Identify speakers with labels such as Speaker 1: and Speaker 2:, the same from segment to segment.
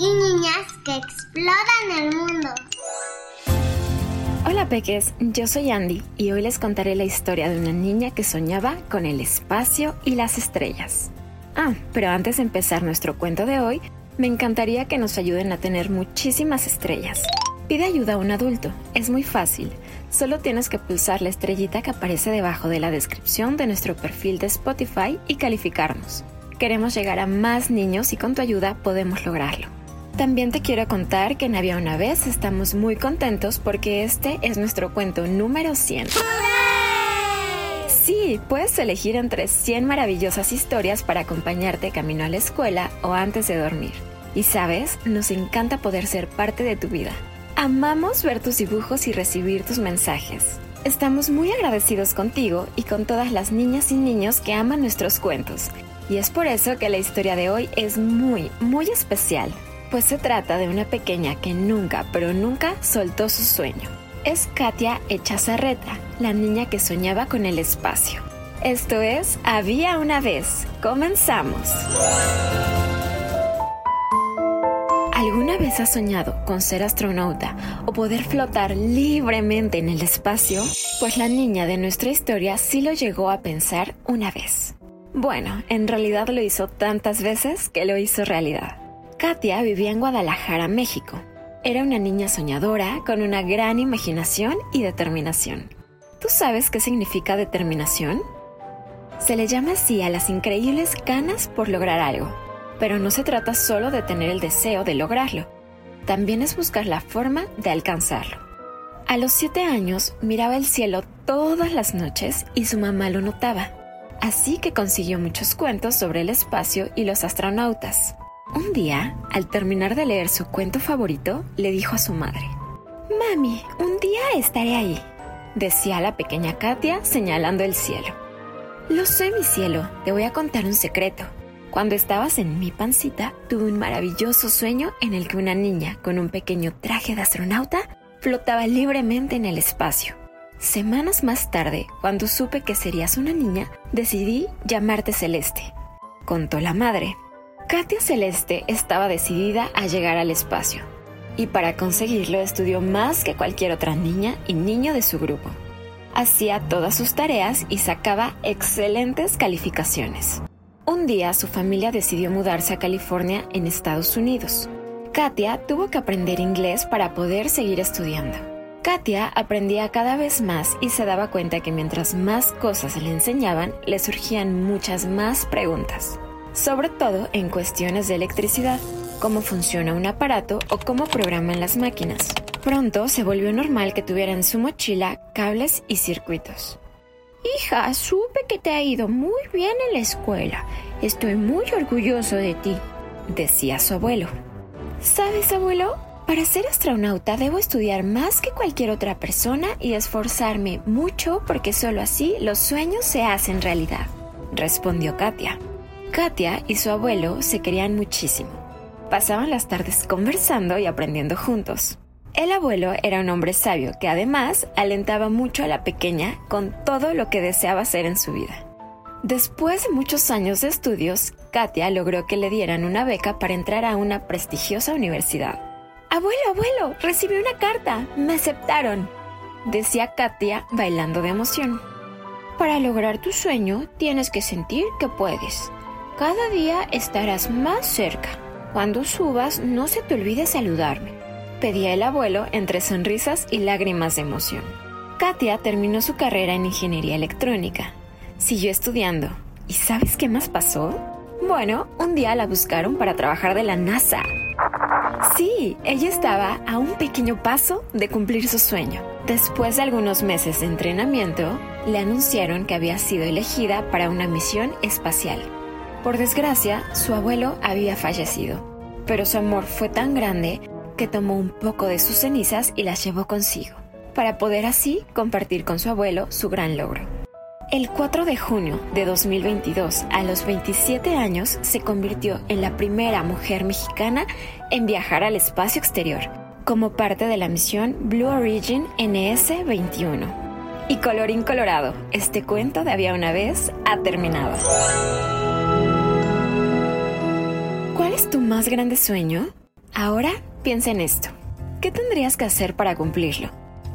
Speaker 1: y niñas que exploran el mundo.
Speaker 2: Hola peques, yo soy Andy y hoy les contaré la historia de una niña que soñaba con el espacio y las estrellas. Ah, pero antes de empezar nuestro cuento de hoy, me encantaría que nos ayuden a tener muchísimas estrellas. Pide ayuda a un adulto, es muy fácil. Solo tienes que pulsar la estrellita que aparece debajo de la descripción de nuestro perfil de Spotify y calificarnos. Queremos llegar a más niños y con tu ayuda podemos lograrlo. También te quiero contar que en Había una vez estamos muy contentos porque este es nuestro cuento número 100. Sí, puedes elegir entre 100 maravillosas historias para acompañarte camino a la escuela o antes de dormir. Y sabes, nos encanta poder ser parte de tu vida. Amamos ver tus dibujos y recibir tus mensajes. Estamos muy agradecidos contigo y con todas las niñas y niños que aman nuestros cuentos. Y es por eso que la historia de hoy es muy, muy especial, pues se trata de una pequeña que nunca, pero nunca soltó su sueño. Es Katia Echazarreta, la niña que soñaba con el espacio. Esto es Había una vez. Comenzamos. ¿Alguna vez has soñado con ser astronauta o poder flotar libremente en el espacio? Pues la niña de nuestra historia sí lo llegó a pensar una vez. Bueno, en realidad lo hizo tantas veces que lo hizo realidad. Katia vivía en Guadalajara, México. Era una niña soñadora con una gran imaginación y determinación. ¿Tú sabes qué significa determinación? Se le llama así a las increíbles ganas por lograr algo, pero no se trata solo de tener el deseo de lograrlo, también es buscar la forma de alcanzarlo. A los siete años miraba el cielo todas las noches y su mamá lo notaba, así que consiguió muchos cuentos sobre el espacio y los astronautas. Un día, al terminar de leer su cuento favorito, le dijo a su madre, Mami, un día estaré ahí, decía la pequeña Katia señalando el cielo. Lo sé, mi cielo, te voy a contar un secreto. Cuando estabas en mi pancita, tuve un maravilloso sueño en el que una niña con un pequeño traje de astronauta flotaba libremente en el espacio. Semanas más tarde, cuando supe que serías una niña, decidí llamarte Celeste, contó la madre. Katia Celeste estaba decidida a llegar al espacio, y para conseguirlo estudió más que cualquier otra niña y niño de su grupo. Hacía todas sus tareas y sacaba excelentes calificaciones. Un día su familia decidió mudarse a California en Estados Unidos. Katia tuvo que aprender inglés para poder seguir estudiando. Katia aprendía cada vez más y se daba cuenta que mientras más cosas le enseñaban, le surgían muchas más preguntas, sobre todo en cuestiones de electricidad, cómo funciona un aparato o cómo programan las máquinas. Pronto se volvió normal que tuviera en su mochila cables y circuitos. Hija, supe que te ha ido muy bien en la escuela. Estoy muy orgulloso de ti, decía su abuelo. ¿Sabes, abuelo? Para ser astronauta debo estudiar más que cualquier otra persona y esforzarme mucho porque solo así los sueños se hacen realidad, respondió Katia. Katia y su abuelo se querían muchísimo. Pasaban las tardes conversando y aprendiendo juntos. El abuelo era un hombre sabio que además alentaba mucho a la pequeña con todo lo que deseaba hacer en su vida. Después de muchos años de estudios, Katia logró que le dieran una beca para entrar a una prestigiosa universidad. Abuelo, abuelo, recibí una carta. Me aceptaron, decía Katia bailando de emoción. Para lograr tu sueño tienes que sentir que puedes. Cada día estarás más cerca. Cuando subas no se te olvide saludarme pedía el abuelo entre sonrisas y lágrimas de emoción. Katia terminó su carrera en ingeniería electrónica. Siguió estudiando. ¿Y sabes qué más pasó? Bueno, un día la buscaron para trabajar de la NASA. Sí, ella estaba a un pequeño paso de cumplir su sueño. Después de algunos meses de entrenamiento, le anunciaron que había sido elegida para una misión espacial. Por desgracia, su abuelo había fallecido, pero su amor fue tan grande que tomó un poco de sus cenizas y las llevó consigo, para poder así compartir con su abuelo su gran logro. El 4 de junio de 2022, a los 27 años, se convirtió en la primera mujer mexicana en viajar al espacio exterior, como parte de la misión Blue Origin NS-21. Y colorín colorado, este cuento de había una vez ha terminado. Más grande sueño? Ahora piensa en esto. ¿Qué tendrías que hacer para cumplirlo?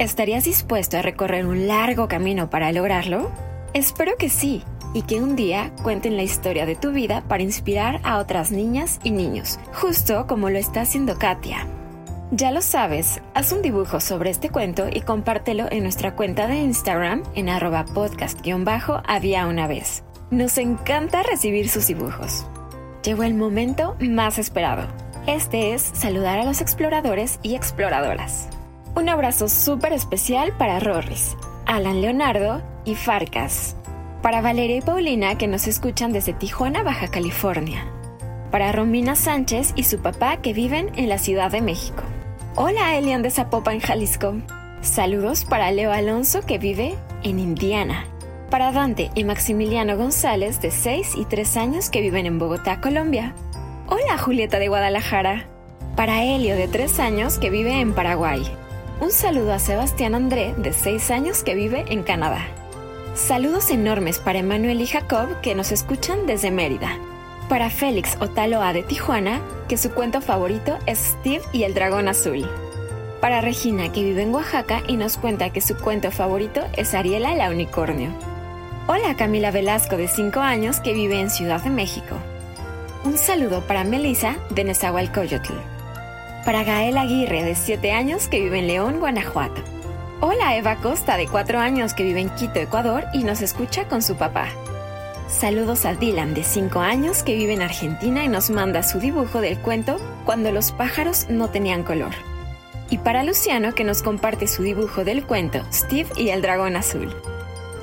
Speaker 2: ¿Estarías dispuesto a recorrer un largo camino para lograrlo? Espero que sí, y que un día cuenten la historia de tu vida para inspirar a otras niñas y niños, justo como lo está haciendo Katia. Ya lo sabes, haz un dibujo sobre este cuento y compártelo en nuestra cuenta de Instagram en arroba podcast-había una vez. Nos encanta recibir sus dibujos. Llegó el momento más esperado. Este es saludar a los exploradores y exploradoras. Un abrazo súper especial para Rorris, Alan Leonardo y Farcas. Para Valeria y Paulina que nos escuchan desde Tijuana, Baja California. Para Romina Sánchez y su papá que viven en la Ciudad de México. Hola Elian de Zapopan, Jalisco. Saludos para Leo Alonso que vive en Indiana. Para Dante y Maximiliano González de 6 y 3 años que viven en Bogotá, Colombia. Hola Julieta de Guadalajara. Para Helio de 3 años que vive en Paraguay. Un saludo a Sebastián André, de 6 años, que vive en Canadá. Saludos enormes para Emanuel y Jacob, que nos escuchan desde Mérida. Para Félix Otaloa de Tijuana, que su cuento favorito es Steve y el dragón azul. Para Regina, que vive en Oaxaca y nos cuenta que su cuento favorito es Ariela la unicornio. Hola Camila Velasco, de 5 años, que vive en Ciudad de México. Un saludo para Melissa, de Nezahualcóyotl para Gael Aguirre, de 7 años, que vive en León, Guanajuato. Hola Eva Costa, de 4 años, que vive en Quito, Ecuador, y nos escucha con su papá. Saludos a Dylan, de 5 años, que vive en Argentina y nos manda su dibujo del cuento Cuando los pájaros no tenían color. Y para Luciano, que nos comparte su dibujo del cuento Steve y el dragón azul.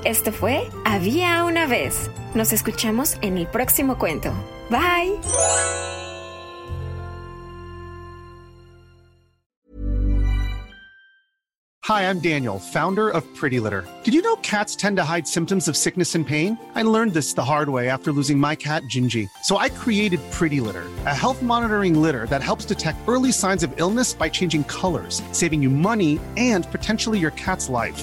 Speaker 2: Esto fue Había una vez. Nos escuchamos en el próximo cuento. Bye.
Speaker 3: Hi, I'm Daniel, founder of Pretty Litter. Did you know cats tend to hide symptoms of sickness and pain? I learned this the hard way after losing my cat, Gingy. So I created Pretty Litter, a health monitoring litter that helps detect early signs of illness by changing colors, saving you money and potentially your cat's life.